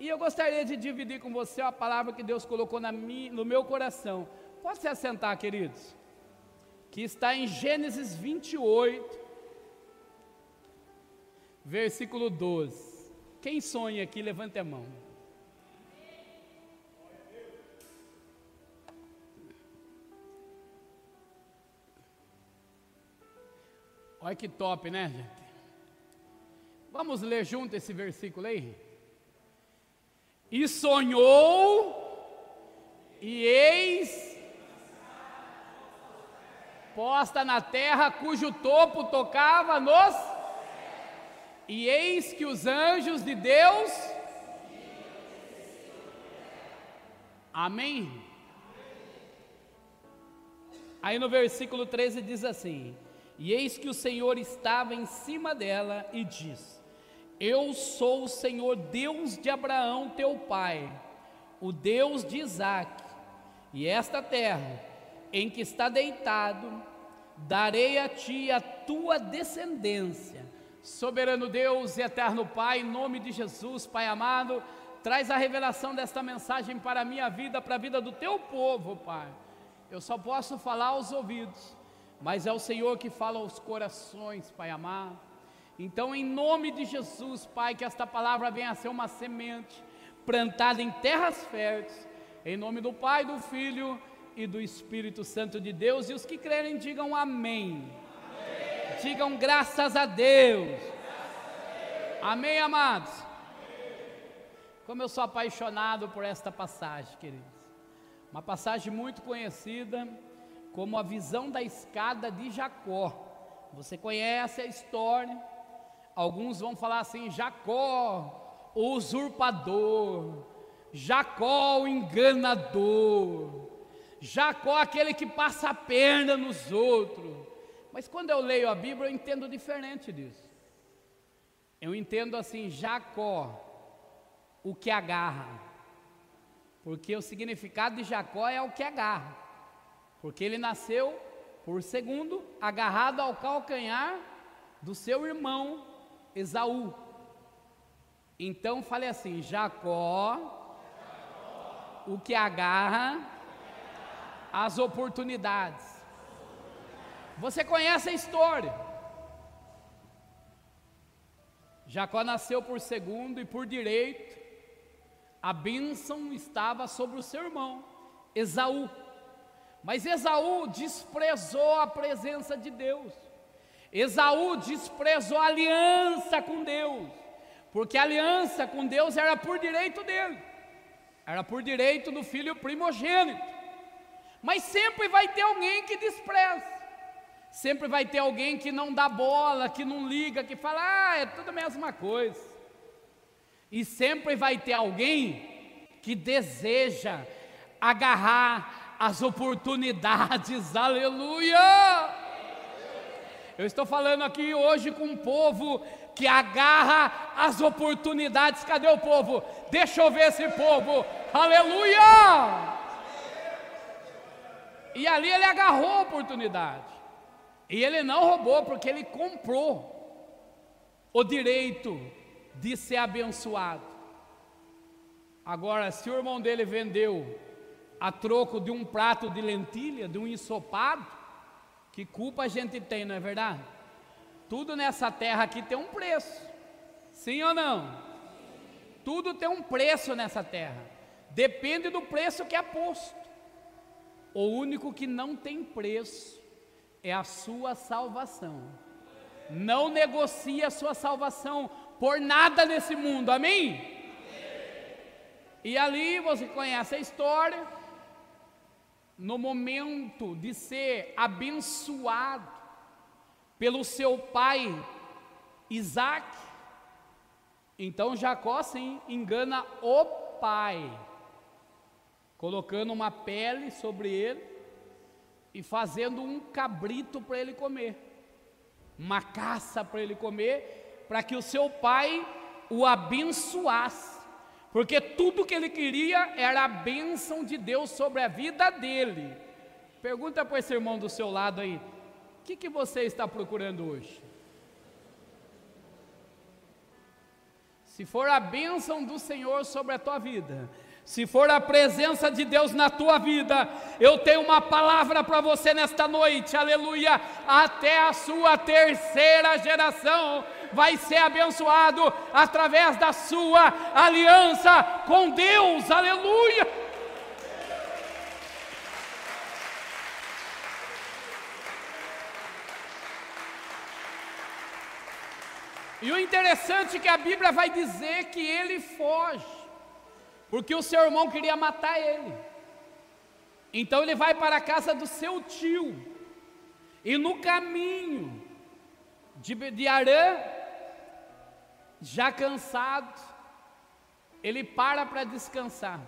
E eu gostaria de dividir com você a palavra que Deus colocou minha, no meu coração. Pode se assentar, queridos? Que está em Gênesis 28, versículo 12. Quem sonha aqui, levante a mão. Olha que top, né, gente? Vamos ler junto esse versículo aí? E sonhou, e eis posta na terra cujo topo tocava nos. E eis que os anjos de Deus. Amém? Aí no versículo 13 diz assim: E eis que o Senhor estava em cima dela e diz: eu sou o Senhor Deus de Abraão, teu pai, o Deus de Isaac, e esta terra em que está deitado, darei a ti a tua descendência. Soberano Deus e eterno Pai, em nome de Jesus, Pai amado, traz a revelação desta mensagem para a minha vida, para a vida do teu povo, Pai. Eu só posso falar aos ouvidos, mas é o Senhor que fala aos corações, Pai amado. Então, em nome de Jesus, Pai, que esta palavra venha a ser uma semente plantada em terras férteis, em nome do Pai, do Filho e do Espírito Santo de Deus. E os que crerem, digam amém. amém. Digam graças a Deus. Graças a Deus. Amém, amados? Como eu sou apaixonado por esta passagem, queridos. Uma passagem muito conhecida como a visão da escada de Jacó. Você conhece a história Alguns vão falar assim: Jacó, o usurpador, Jacó, o enganador, Jacó, aquele que passa a perna nos outros. Mas quando eu leio a Bíblia, eu entendo diferente disso. Eu entendo assim: Jacó, o que agarra. Porque o significado de Jacó é o que agarra. Porque ele nasceu, por segundo, agarrado ao calcanhar do seu irmão Esaú. Então falei assim: Jacó, o que agarra as oportunidades. Você conhece a história. Jacó nasceu por segundo e por direito, a bênção estava sobre o seu irmão, Esaú. Mas Esaú desprezou a presença de Deus. Esaú desprezou a aliança com Deus, porque a aliança com Deus era por direito dele, era por direito do filho primogênito. Mas sempre vai ter alguém que despreza, sempre vai ter alguém que não dá bola, que não liga, que fala, ah, é tudo a mesma coisa. E sempre vai ter alguém que deseja agarrar as oportunidades, aleluia! Eu estou falando aqui hoje com um povo que agarra as oportunidades. Cadê o povo? Deixa eu ver esse povo. Aleluia! E ali ele agarrou a oportunidade. E ele não roubou, porque ele comprou o direito de ser abençoado. Agora, se o irmão dele vendeu a troco de um prato de lentilha, de um ensopado, que culpa a gente tem, não é verdade? Tudo nessa terra aqui tem um preço. Sim ou não? Tudo tem um preço nessa terra. Depende do preço que é posto. O único que não tem preço é a sua salvação. Não negocie a sua salvação por nada nesse mundo. Amém? E ali você conhece a história no momento de ser abençoado pelo seu pai Isaac, então Jacó sim engana o pai, colocando uma pele sobre ele e fazendo um cabrito para ele comer, uma caça para ele comer, para que o seu pai o abençoasse porque tudo que ele queria era a bênção de Deus sobre a vida dele. Pergunta para esse irmão do seu lado aí: o que, que você está procurando hoje? se for a bênção do Senhor sobre a tua vida, se for a presença de Deus na tua vida, eu tenho uma palavra para você nesta noite, aleluia. Até a sua terceira geração vai ser abençoado através da sua aliança com Deus, aleluia. E o interessante é que a Bíblia vai dizer que ele foge porque o seu irmão queria matar ele. Então ele vai para a casa do seu tio, e no caminho de, de Arã, já cansado, ele para para descansar.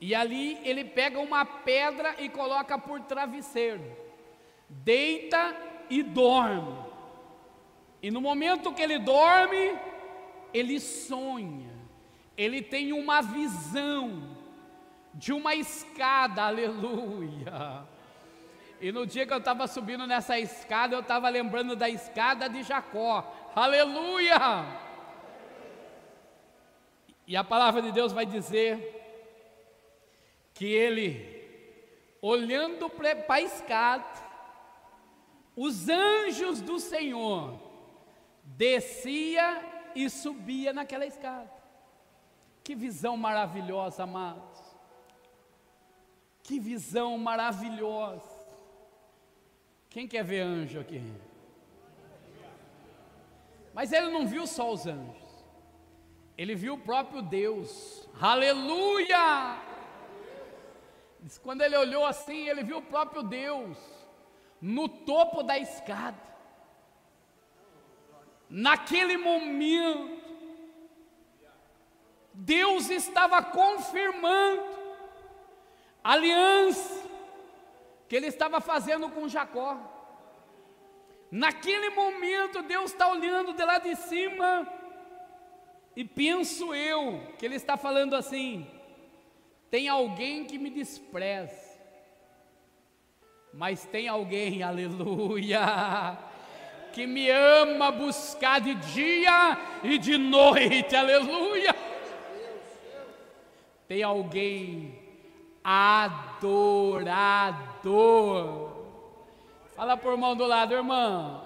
E ali ele pega uma pedra e coloca por travesseiro, deita e dorme. E no momento que ele dorme, ele sonha ele tem uma visão de uma escada, aleluia. E no dia que eu estava subindo nessa escada, eu estava lembrando da escada de Jacó, aleluia. E a palavra de Deus vai dizer que ele, olhando para a escada, os anjos do Senhor descia e subia naquela escada. Que visão maravilhosa, amados. Que visão maravilhosa. Quem quer ver anjo aqui? Mas ele não viu só os anjos. Ele viu o próprio Deus. Aleluia! Quando ele olhou assim, ele viu o próprio Deus no topo da escada. Naquele momento, Deus estava confirmando a aliança que ele estava fazendo com Jacó. Naquele momento, Deus está olhando de lá de cima, e penso eu que Ele está falando assim: tem alguém que me despreza, mas tem alguém, aleluia, que me ama buscar de dia e de noite, aleluia. Tem alguém adorador. Fala por mão do lado, irmão.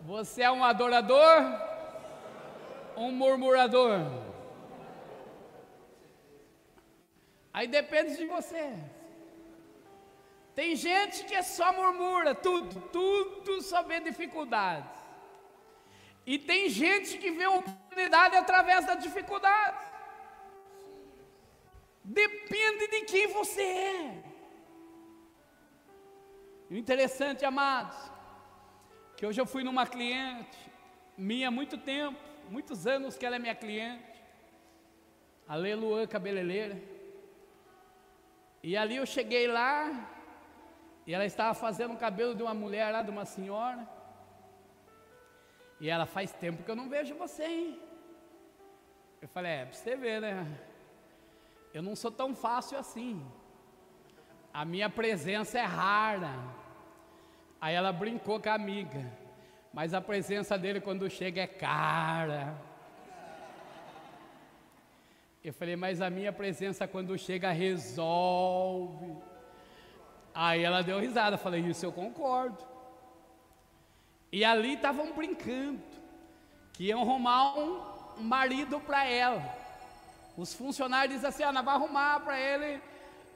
Você é um adorador? Um murmurador? Aí depende de você. Tem gente que é só murmura, tudo, tudo só vê dificuldades. E tem gente que vê oportunidade através da dificuldade. Depende de quem você é. O interessante, amados, que hoje eu fui numa cliente minha há muito tempo, muitos anos que ela é minha cliente, a Leluan Cabeleireira. E ali eu cheguei lá, e ela estava fazendo o cabelo de uma mulher lá, de uma senhora. E ela faz tempo que eu não vejo você, hein? Eu falei, é, para você ver, né? eu não sou tão fácil assim. A minha presença é rara. Aí ela brincou com a amiga, mas a presença dele quando chega é cara. Eu falei, mas a minha presença quando chega resolve. Aí ela deu risada, falei, isso eu concordo. E ali estavam brincando, que iam arrumar um marido para ela. Os funcionários dizem assim: ah, nós vamos arrumar para ele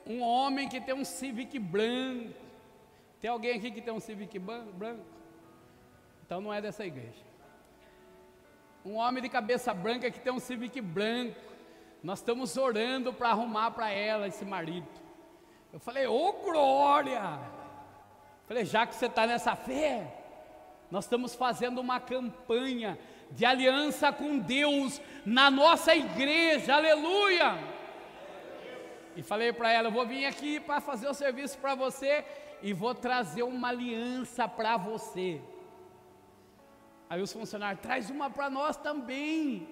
um homem que tem um Civic branco. Tem alguém aqui que tem um Civic branco? Então não é dessa igreja. Um homem de cabeça branca que tem um Civic branco. Nós estamos orando para arrumar para ela esse marido. Eu falei, ô oh, glória! Falei, já que você está nessa fé, nós estamos fazendo uma campanha de aliança com Deus na nossa igreja, aleluia. E falei para ela: eu vou vir aqui para fazer o serviço para você e vou trazer uma aliança para você. Aí os funcionários, traz uma para nós também.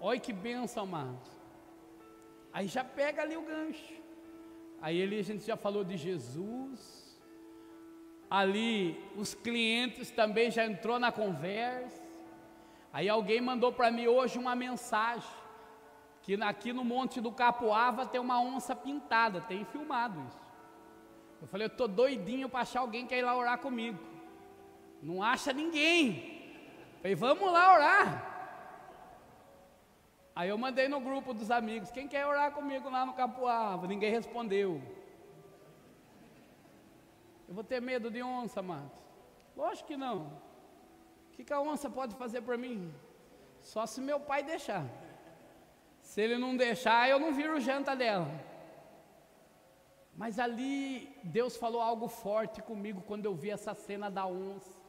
Olha que benção, amados. Aí já pega ali o gancho. Aí ali a gente já falou de Jesus ali os clientes também já entrou na conversa. Aí alguém mandou para mim hoje uma mensagem que aqui no Monte do Capoava tem uma onça pintada, tem filmado isso. Eu falei, eu tô doidinho para achar alguém que ir lá orar comigo. Não acha ninguém. Falei, vamos lá orar. Aí eu mandei no grupo dos amigos, quem quer orar comigo lá no Capoava? Ninguém respondeu. Eu vou ter medo de onça, Matos? Lógico que não. O que, que a onça pode fazer por mim? Só se meu pai deixar. Se ele não deixar, eu não viro janta dela. Mas ali Deus falou algo forte comigo quando eu vi essa cena da onça.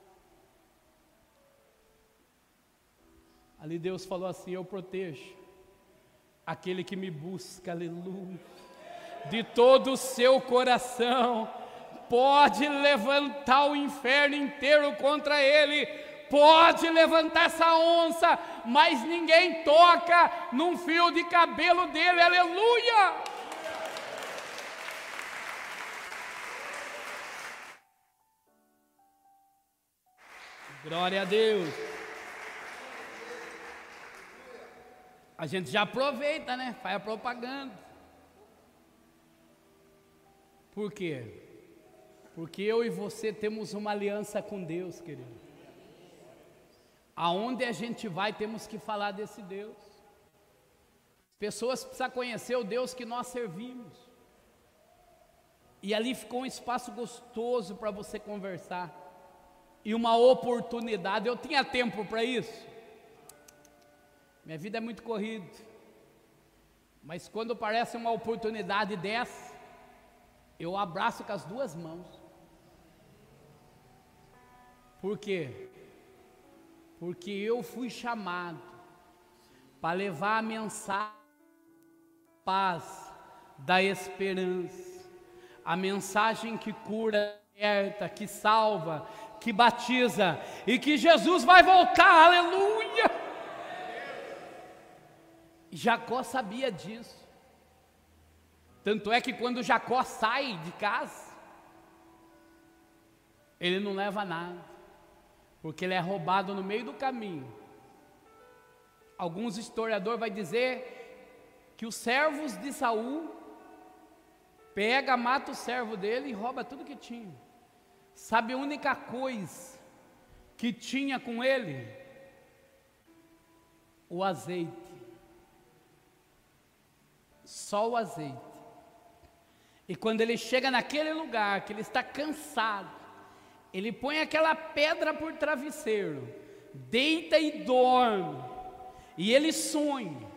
Ali Deus falou assim: Eu protejo aquele que me busca, aleluia, de todo o seu coração. Pode levantar o inferno inteiro contra ele, pode levantar essa onça, mas ninguém toca num fio de cabelo dele, aleluia! Glória a Deus. A gente já aproveita, né? Faz a propaganda. Por quê? Porque eu e você temos uma aliança com Deus, querido. Aonde a gente vai, temos que falar desse Deus. Pessoas precisam conhecer o Deus que nós servimos. E ali ficou um espaço gostoso para você conversar. E uma oportunidade. Eu tinha tempo para isso. Minha vida é muito corrida. Mas quando aparece uma oportunidade dessa, eu abraço com as duas mãos. Por quê? porque eu fui chamado para levar a mensagem paz da esperança, a mensagem que cura, que salva, que batiza e que Jesus vai voltar, aleluia. Jacó sabia disso. Tanto é que quando Jacó sai de casa, ele não leva nada porque ele é roubado no meio do caminho. Alguns historiadores vai dizer que os servos de Saul pega, mata o servo dele e rouba tudo que tinha. Sabe a única coisa que tinha com ele? O azeite. Só o azeite. E quando ele chega naquele lugar que ele está cansado, ele põe aquela pedra por travesseiro, deita e dorme, e ele sonha.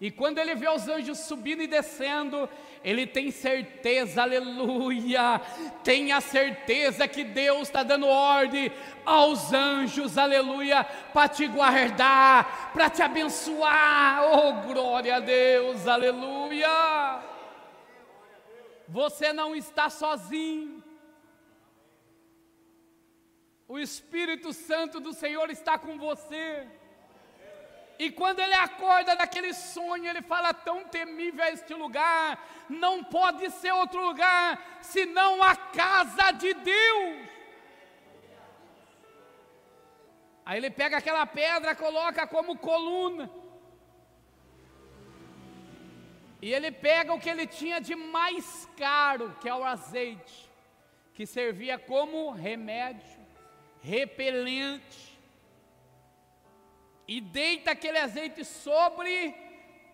E quando ele vê os anjos subindo e descendo, ele tem certeza, aleluia, tem a certeza que Deus está dando ordem aos anjos, aleluia, para te guardar, para te abençoar, oh glória a Deus, aleluia. Você não está sozinho, o Espírito Santo do Senhor está com você. E quando ele acorda daquele sonho, ele fala: tão temível é este lugar, não pode ser outro lugar senão a casa de Deus. Aí ele pega aquela pedra, coloca como coluna. E ele pega o que ele tinha de mais caro, que é o azeite, que servia como remédio repelente, e deita aquele azeite sobre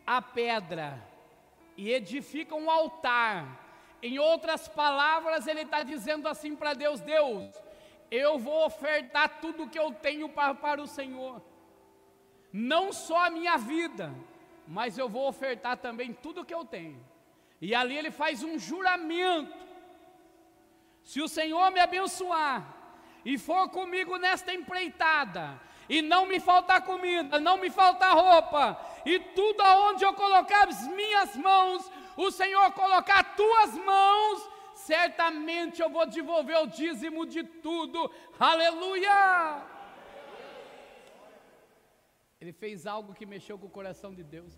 a pedra, e edifica um altar. Em outras palavras, ele está dizendo assim para Deus: Deus, eu vou ofertar tudo que eu tenho para, para o Senhor, não só a minha vida, mas eu vou ofertar também tudo que eu tenho. E ali ele faz um juramento: se o Senhor me abençoar, e for comigo nesta empreitada, e não me faltar comida, não me faltar roupa, e tudo aonde eu colocar as minhas mãos, o Senhor colocar as tuas mãos, certamente eu vou devolver o dízimo de tudo. Aleluia! Ele fez algo que mexeu com o coração de Deus.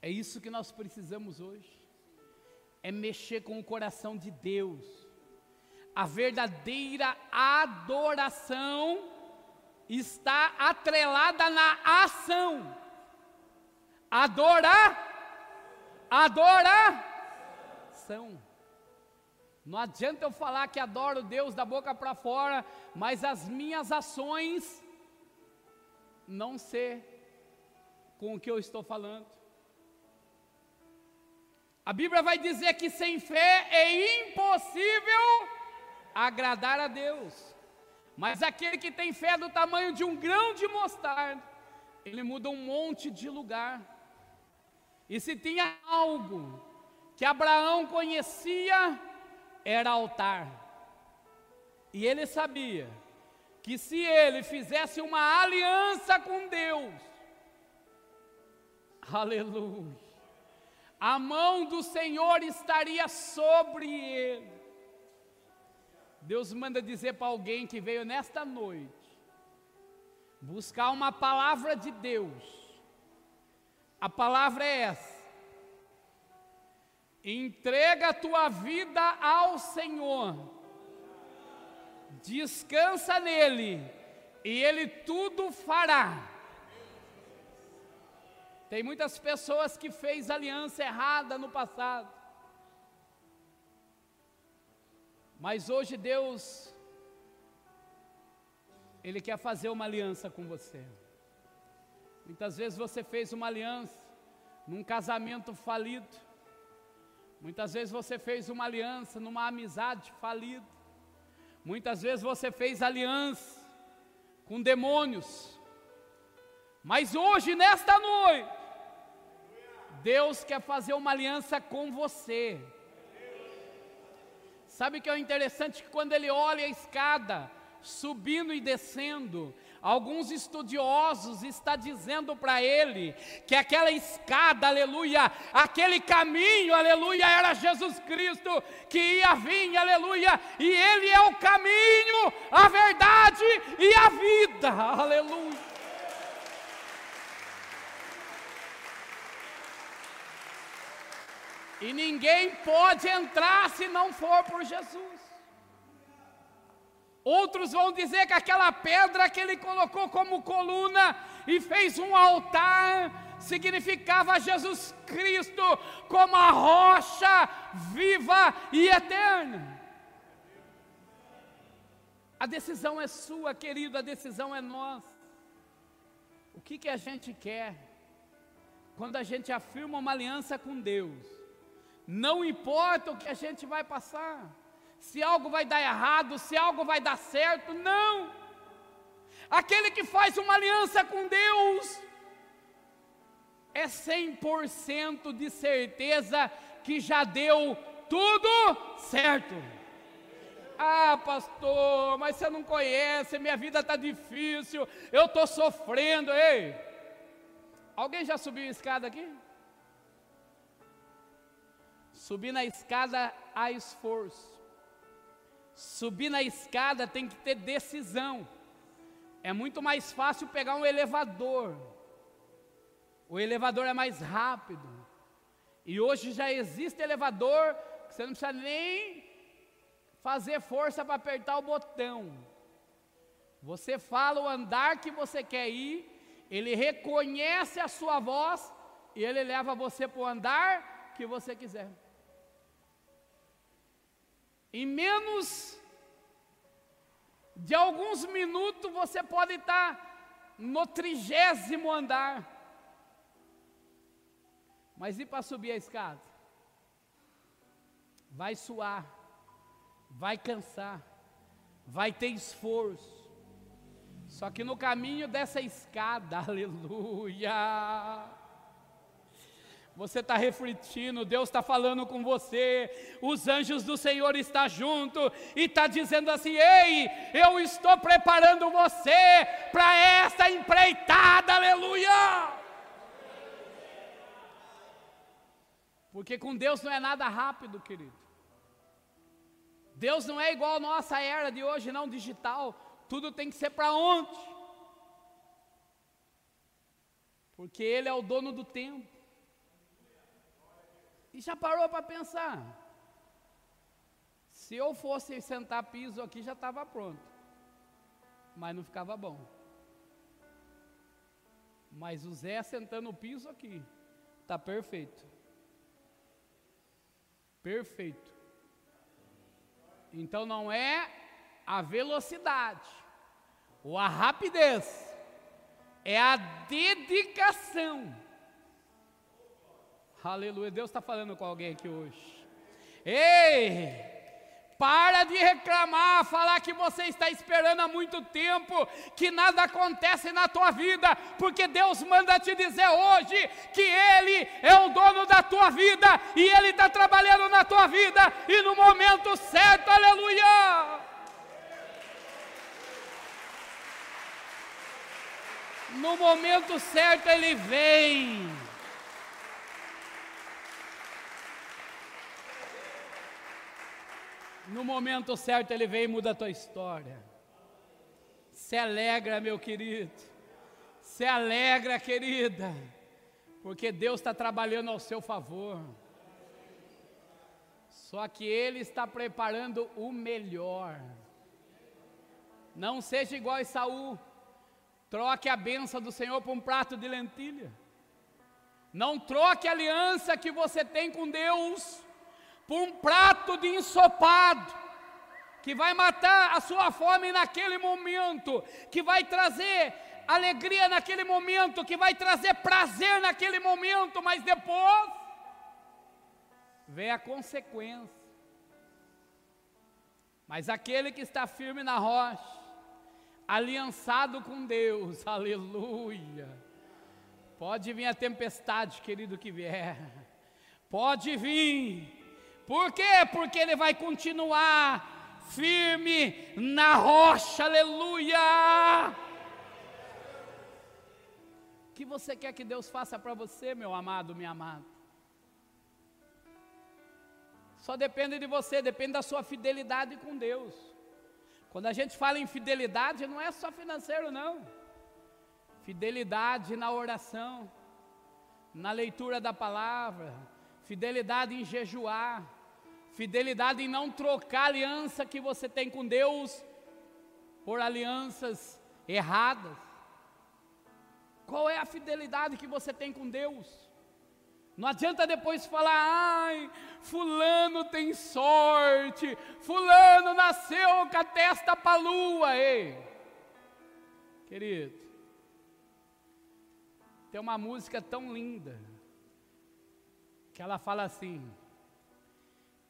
É isso que nós precisamos hoje. É mexer com o coração de Deus a verdadeira adoração está atrelada na ação. Adorar, adoração. Não adianta eu falar que adoro Deus da boca para fora, mas as minhas ações não ser com o que eu estou falando. A Bíblia vai dizer que sem fé é impossível agradar a Deus. Mas aquele que tem fé do tamanho de um grão de mostarda, ele muda um monte de lugar. E se tinha algo que Abraão conhecia, era altar. E ele sabia que se ele fizesse uma aliança com Deus, aleluia, a mão do Senhor estaria sobre ele. Deus manda dizer para alguém que veio nesta noite, buscar uma palavra de Deus. A palavra é essa: entrega a tua vida ao Senhor, descansa nele, e Ele tudo fará. Tem muitas pessoas que fez aliança errada no passado. Mas hoje Deus, Ele quer fazer uma aliança com você. Muitas vezes você fez uma aliança num casamento falido. Muitas vezes você fez uma aliança numa amizade falida. Muitas vezes você fez aliança com demônios. Mas hoje, nesta noite, Deus quer fazer uma aliança com você. Sabe que é interessante que quando ele olha a escada, subindo e descendo, alguns estudiosos está dizendo para ele que aquela escada, aleluia, aquele caminho, aleluia, era Jesus Cristo que ia vir, aleluia, e ele é o caminho, a verdade e a vida, aleluia. E ninguém pode entrar se não for por Jesus. Outros vão dizer que aquela pedra que ele colocou como coluna e fez um altar significava Jesus Cristo como a rocha viva e eterna. A decisão é sua, querido, a decisão é nossa. O que, que a gente quer quando a gente afirma uma aliança com Deus? Não importa o que a gente vai passar, se algo vai dar errado, se algo vai dar certo, não. Aquele que faz uma aliança com Deus é 100% de certeza que já deu tudo certo. Ah, pastor, mas você não conhece, minha vida está difícil, eu estou sofrendo. Ei, alguém já subiu a escada aqui? Subir na escada há esforço. Subir na escada tem que ter decisão. É muito mais fácil pegar um elevador. O elevador é mais rápido. E hoje já existe elevador que você não precisa nem fazer força para apertar o botão. Você fala o andar que você quer ir, ele reconhece a sua voz e ele leva você para o andar que você quiser. Em menos de alguns minutos você pode estar no trigésimo andar. Mas e para subir a escada? Vai suar, vai cansar, vai ter esforço. Só que no caminho dessa escada, aleluia, você está refletindo, Deus está falando com você, os anjos do Senhor estão junto e está dizendo assim: Ei, eu estou preparando você para essa empreitada, aleluia! Porque com Deus não é nada rápido, querido. Deus não é igual a nossa era de hoje, não digital. Tudo tem que ser para ontem. Porque Ele é o dono do tempo. E já parou para pensar? Se eu fosse sentar piso aqui, já estava pronto. Mas não ficava bom. Mas o Zé sentando o piso aqui, tá perfeito. Perfeito. Então não é a velocidade ou a rapidez, é a dedicação. Aleluia. Deus está falando com alguém aqui hoje. Ei! Para de reclamar, falar que você está esperando há muito tempo, que nada acontece na tua vida, porque Deus manda te dizer hoje que Ele é o dono da tua vida e Ele está trabalhando na tua vida e no momento certo, aleluia. No momento certo Ele vem. No momento certo ele vem e muda a tua história. Se alegra, meu querido. Se alegra, querida. Porque Deus está trabalhando ao seu favor. Só que Ele está preparando o melhor. Não seja igual a Saul. Troque a benção do Senhor por um prato de lentilha. Não troque a aliança que você tem com Deus por um prato de ensopado, que vai matar a sua fome naquele momento, que vai trazer alegria naquele momento, que vai trazer prazer naquele momento, mas depois vem a consequência. Mas aquele que está firme na rocha, aliançado com Deus, aleluia. Pode vir a tempestade, querido, que vier, pode vir, por quê? Porque ele vai continuar firme na rocha, aleluia. O que você quer que Deus faça para você, meu amado, minha amada? Só depende de você, depende da sua fidelidade com Deus. Quando a gente fala em fidelidade, não é só financeiro, não. Fidelidade na oração, na leitura da palavra, fidelidade em jejuar, Fidelidade em não trocar aliança que você tem com Deus por alianças erradas. Qual é a fidelidade que você tem com Deus? Não adianta depois falar, ai, fulano tem sorte, fulano nasceu com a testa para lua, ei. Querido, tem uma música tão linda, que ela fala assim,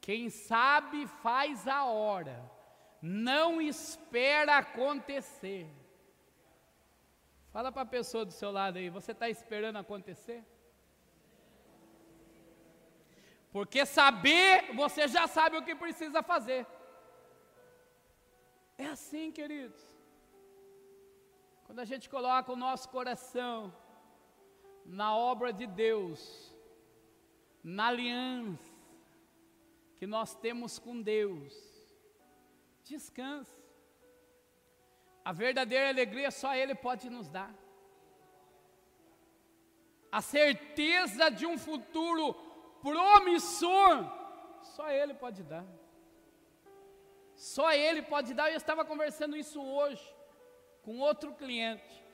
quem sabe faz a hora, não espera acontecer. Fala para a pessoa do seu lado aí, você está esperando acontecer? Porque saber, você já sabe o que precisa fazer. É assim, queridos. Quando a gente coloca o nosso coração na obra de Deus, na aliança, que nós temos com Deus. Descanse. A verdadeira alegria só Ele pode nos dar. A certeza de um futuro promissor, só Ele pode dar. Só Ele pode dar. Eu estava conversando isso hoje com outro cliente.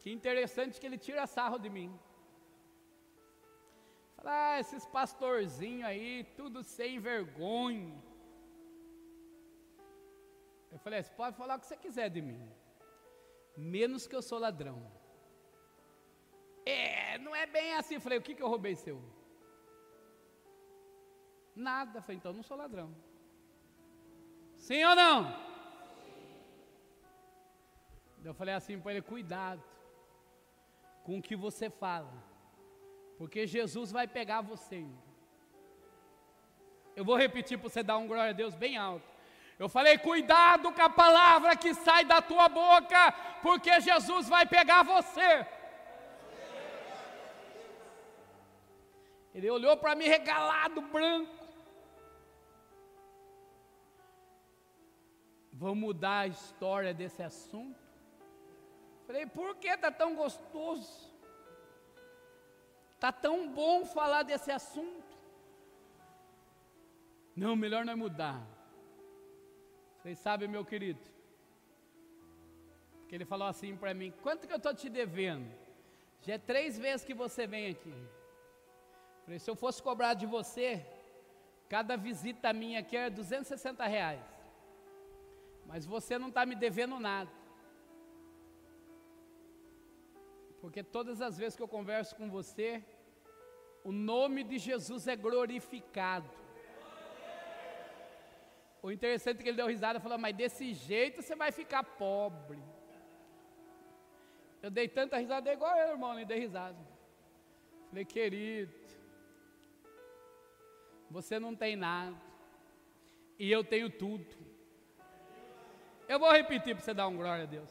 Que interessante que ele tira sarro de mim. Fala, ah, esses pastorzinhos aí, tudo sem vergonha. Eu falei, você pode falar o que você quiser de mim, menos que eu sou ladrão. É, não é bem assim. Eu falei, o que, que eu roubei seu? Nada. Eu falei, então não sou ladrão. Sim ou não? Eu falei assim para ele: cuidado com o que você fala porque Jesus vai pegar você. Eu vou repetir para você dar um glória a Deus bem alto. Eu falei, cuidado com a palavra que sai da tua boca, porque Jesus vai pegar você. Ele olhou para mim regalado, branco. Vamos mudar a história desse assunto? Falei, por que está tão gostoso? Está tão bom falar desse assunto. Não, melhor não é mudar. Vocês sabem, meu querido, que ele falou assim para mim: quanto que eu estou te devendo? Já é três vezes que você vem aqui. Falei, se eu fosse cobrar de você, cada visita minha aqui é 260 reais. Mas você não está me devendo nada. Porque todas as vezes que eu converso com você, o nome de Jesus é glorificado. O interessante é que ele deu risada e falou: Mas desse jeito você vai ficar pobre. Eu dei tanta risada, igual eu, irmão, nem dei risada. Falei, querido, você não tem nada, e eu tenho tudo. Eu vou repetir para você dar um glória a Deus.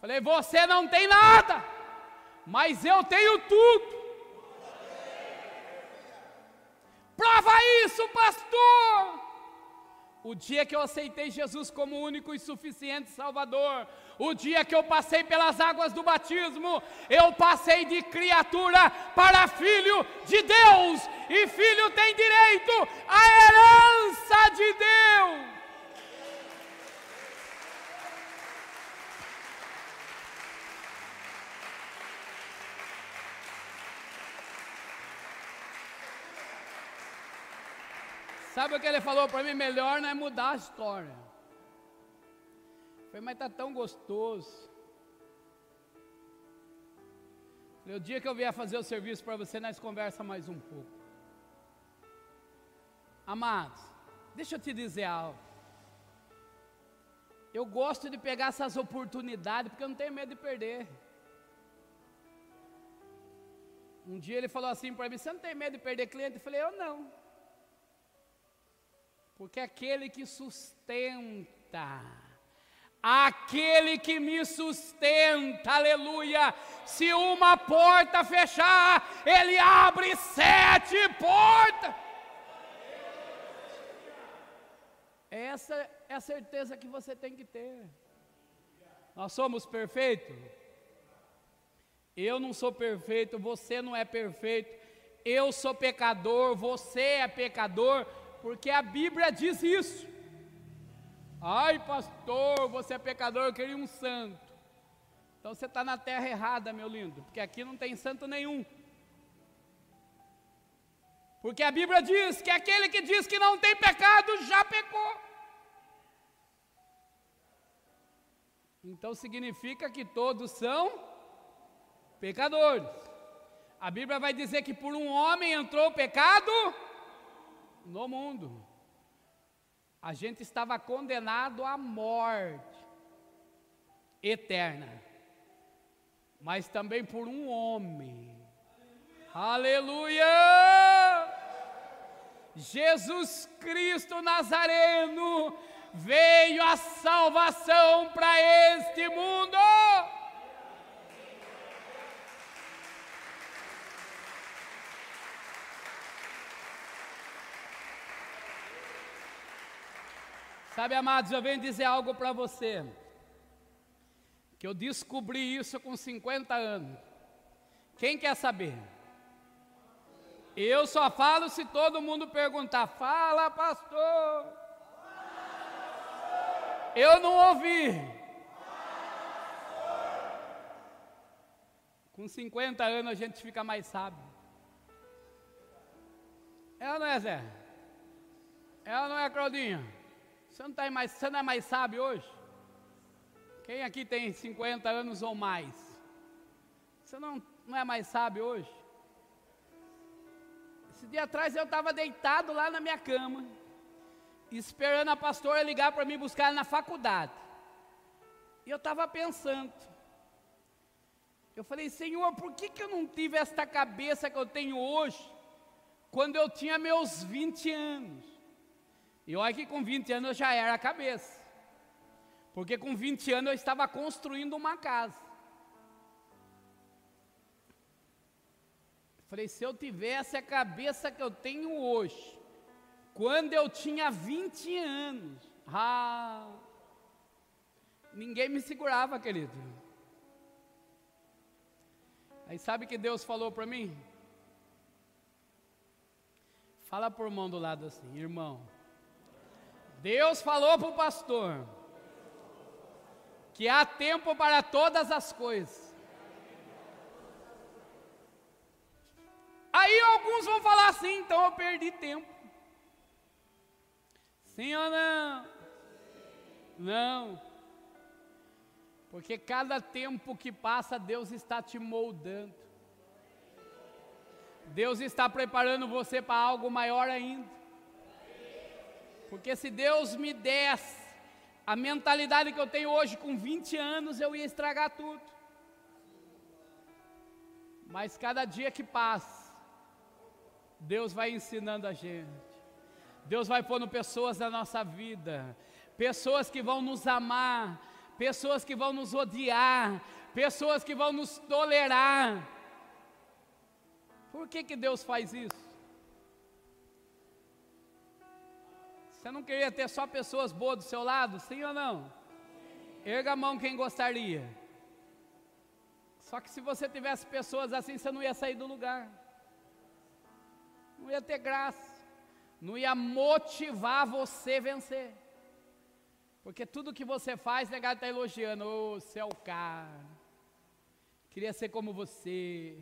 Falei, você não tem nada, mas eu tenho tudo. Prova isso, pastor. O dia que eu aceitei Jesus como único e suficiente Salvador, o dia que eu passei pelas águas do batismo, eu passei de criatura para filho de Deus, e filho tem direito à herança de Deus. Sabe o que ele falou para mim? Melhor não é mudar a história. Falei, mas está tão gostoso. O dia que eu vier fazer o serviço para você, nós conversa mais um pouco. Amados, deixa eu te dizer algo. Eu gosto de pegar essas oportunidades porque eu não tenho medo de perder. Um dia ele falou assim para mim: Você não tem medo de perder cliente? Eu falei: Eu não. Porque aquele que sustenta, aquele que me sustenta, aleluia. Se uma porta fechar, ele abre sete portas. Essa é a certeza que você tem que ter. Nós somos perfeitos? Eu não sou perfeito, você não é perfeito. Eu sou pecador, você é pecador porque a Bíblia diz isso. Ai, pastor, você é pecador, eu queria um santo. Então você está na terra errada, meu lindo, porque aqui não tem santo nenhum. Porque a Bíblia diz que aquele que diz que não tem pecado já pecou. Então significa que todos são pecadores. A Bíblia vai dizer que por um homem entrou o pecado no mundo. A gente estava condenado à morte eterna, mas também por um homem. Aleluia! Jesus Cristo Nazareno veio a salvação para este mundo. Sabe, amados, eu venho dizer algo para você. Que eu descobri isso com 50 anos. Quem quer saber? Eu só falo se todo mundo perguntar. Fala, pastor. Eu não ouvi. Com 50 anos a gente fica mais sábio. É ou não é, Zé? É ou não é, Claudinha? Você não, tá mais, você não é mais sábio hoje? Quem aqui tem 50 anos ou mais? Você não, não é mais sábio hoje? Esse dia atrás eu estava deitado lá na minha cama, esperando a pastora ligar para mim buscar na faculdade. E eu estava pensando, eu falei, Senhor, por que, que eu não tive esta cabeça que eu tenho hoje, quando eu tinha meus 20 anos? E olha que com 20 anos eu já era a cabeça. Porque com 20 anos eu estava construindo uma casa. Falei, se eu tivesse a cabeça que eu tenho hoje, quando eu tinha 20 anos, ah, ninguém me segurava, querido. Aí sabe que Deus falou para mim? Fala por mão do lado assim, irmão. Deus falou para o pastor que há tempo para todas as coisas. alguns vão falar assim, então eu perdi tempo. Sim ou não? Não. Porque cada tempo que passa, Deus está te moldando. Deus está preparando você para algo maior ainda. Porque se Deus me desse a mentalidade que eu tenho hoje com 20 anos, eu ia estragar tudo. Mas cada dia que passa, Deus vai ensinando a gente. Deus vai pondo pessoas na nossa vida, pessoas que vão nos amar, pessoas que vão nos odiar, pessoas que vão nos tolerar. Por que, que Deus faz isso? Você não queria ter só pessoas boas do seu lado, sim ou não? Erga a mão quem gostaria. Só que se você tivesse pessoas assim, você não ia sair do lugar. Não ia ter graça. Não ia motivar você a vencer. Porque tudo que você faz, negado está elogiando. Ô, oh, o cara. Queria ser como você.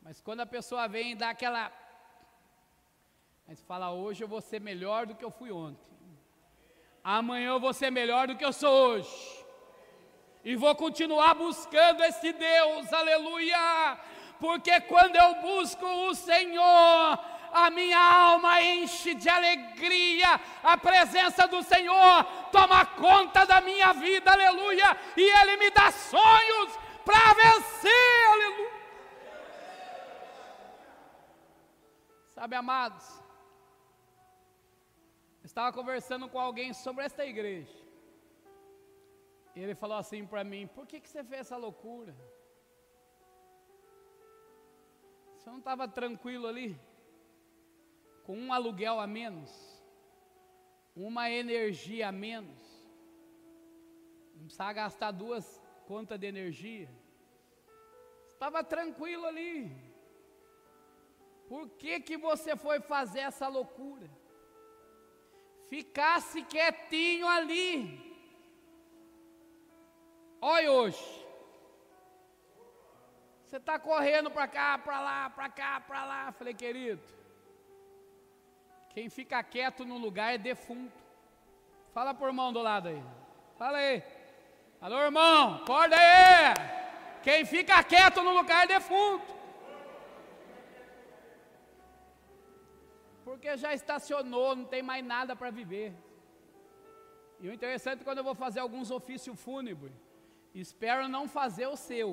Mas quando a pessoa vem e dá aquela. Mas fala, hoje eu vou ser melhor do que eu fui ontem. Amanhã eu vou ser melhor do que eu sou hoje. E vou continuar buscando esse Deus, aleluia. Porque quando eu busco o Senhor, a minha alma enche de alegria, a presença do Senhor toma conta da minha vida, aleluia, e Ele me dá sonhos para vencer, aleluia. Sabe, amados, estava conversando com alguém sobre esta igreja, e ele falou assim para mim: por que, que você fez essa loucura? Você não estava tranquilo ali? com um aluguel a menos, uma energia a menos, não precisava gastar duas contas de energia, estava tranquilo ali. Por que, que você foi fazer essa loucura? Ficasse quietinho ali. Olha hoje. Você está correndo para cá, para lá, para cá, para lá. Falei, querido, quem fica quieto no lugar é defunto. Fala por irmão do lado aí. Fala aí. Alô, irmão, acorda aí. Quem fica quieto no lugar é defunto. Porque já estacionou, não tem mais nada para viver. E o interessante é quando eu vou fazer alguns ofícios fúnebres, espero não fazer o seu.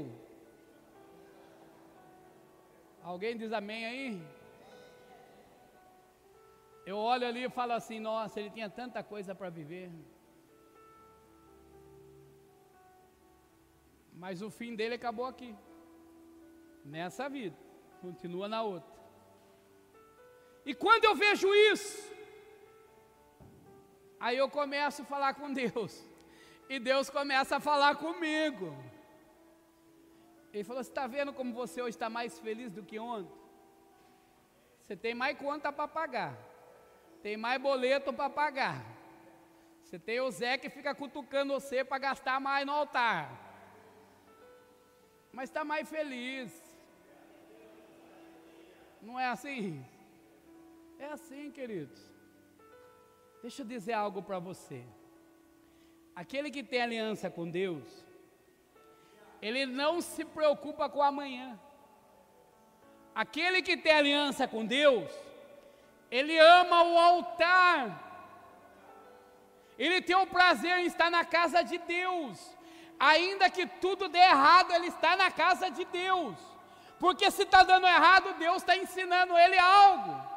Alguém diz amém aí? Eu olho ali e falo assim: nossa, ele tinha tanta coisa para viver. Mas o fim dele acabou aqui, nessa vida, continua na outra. E quando eu vejo isso, aí eu começo a falar com Deus, e Deus começa a falar comigo. Ele falou: Você está vendo como você hoje está mais feliz do que ontem? Você tem mais conta para pagar tem mais boleto para pagar. Você tem o Zé que fica cutucando você para gastar mais no altar. Mas está mais feliz. Não é assim? É assim, queridos. Deixa eu dizer algo para você. Aquele que tem aliança com Deus, ele não se preocupa com amanhã. Aquele que tem aliança com Deus, ele ama o altar. Ele tem o prazer em estar na casa de Deus. Ainda que tudo dê errado, ele está na casa de Deus. Porque se está dando errado, Deus está ensinando ele algo.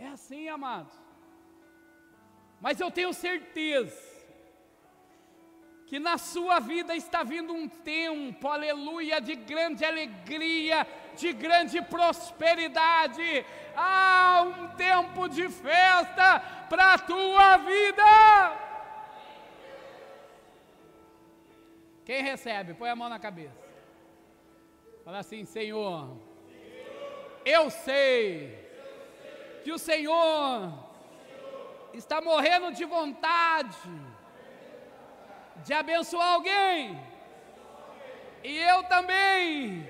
É assim, amados. Mas eu tenho certeza que na sua vida está vindo um tempo, aleluia, de grande alegria, de grande prosperidade. Ah, um tempo de festa para a tua vida. Quem recebe? Põe a mão na cabeça. Fala assim, Senhor, eu sei que o Senhor está morrendo de vontade de abençoar alguém. E eu também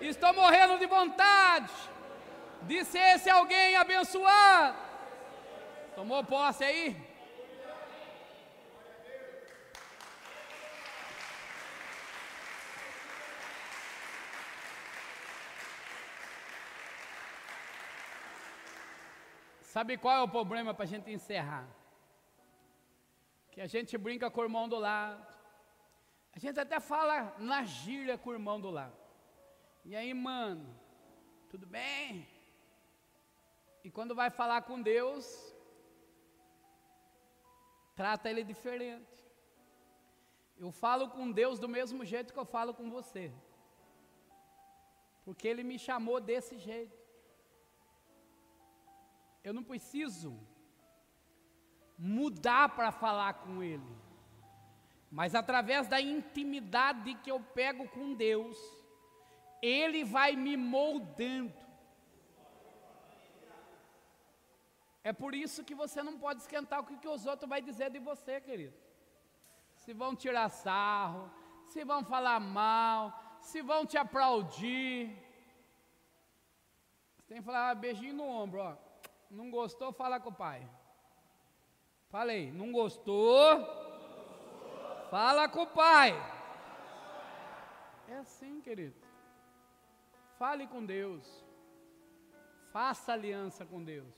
Estou morrendo de vontade de ser esse alguém abençoado. Tomou posse aí? Sabe qual é o problema para a gente encerrar? Que a gente brinca com o irmão do lado. A gente até fala na gíria com o irmão do lado. E aí, mano, tudo bem? E quando vai falar com Deus, trata ele diferente. Eu falo com Deus do mesmo jeito que eu falo com você. Porque ele me chamou desse jeito. Eu não preciso mudar para falar com Ele, mas através da intimidade que eu pego com Deus, Ele vai me moldando. É por isso que você não pode esquentar o que, que os outros vão dizer de você, querido. Se vão tirar sarro, se vão falar mal, se vão te aplaudir. Você tem que falar ah, beijinho no ombro, ó. Não gostou, fala com o pai. Falei, não gostou? Fala com o pai. É assim, querido. Fale com Deus. Faça aliança com Deus.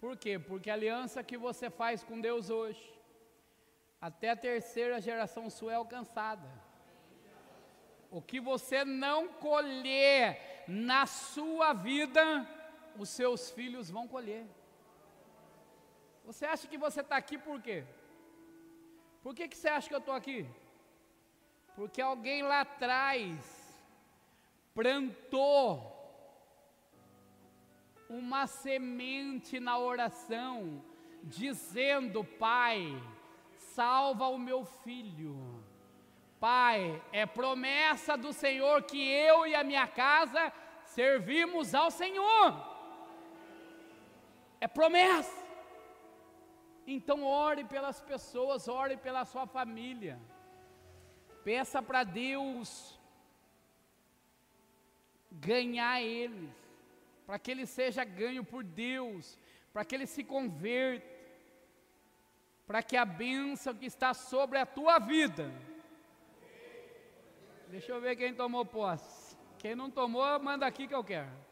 Por quê? Porque a aliança que você faz com Deus hoje, até a terceira geração sua é alcançada. O que você não colher na sua vida, os seus filhos vão colher. Você acha que você está aqui por quê? Por que, que você acha que eu estou aqui? Porque alguém lá atrás plantou uma semente na oração, dizendo: Pai, salva o meu filho. Pai, é promessa do Senhor que eu e a minha casa servimos ao Senhor é promessa. Então ore pelas pessoas, ore pela sua família. Peça para Deus ganhar eles, para que ele seja ganho por Deus, para que ele se converta, para que a bênção que está sobre a tua vida. Deixa eu ver quem tomou posse. Quem não tomou, manda aqui que eu quero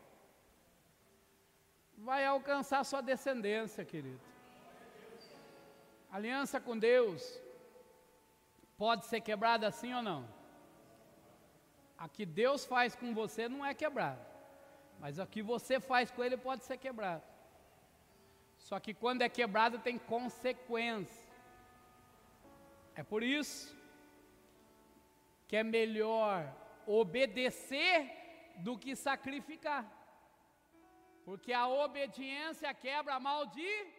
vai alcançar sua descendência, querido. Aliança com Deus pode ser quebrada assim ou não? A que Deus faz com você não é quebrado, mas a que você faz com Ele pode ser quebrado. Só que quando é quebrado tem consequência. É por isso que é melhor obedecer do que sacrificar. Porque a obediência quebra a maldição.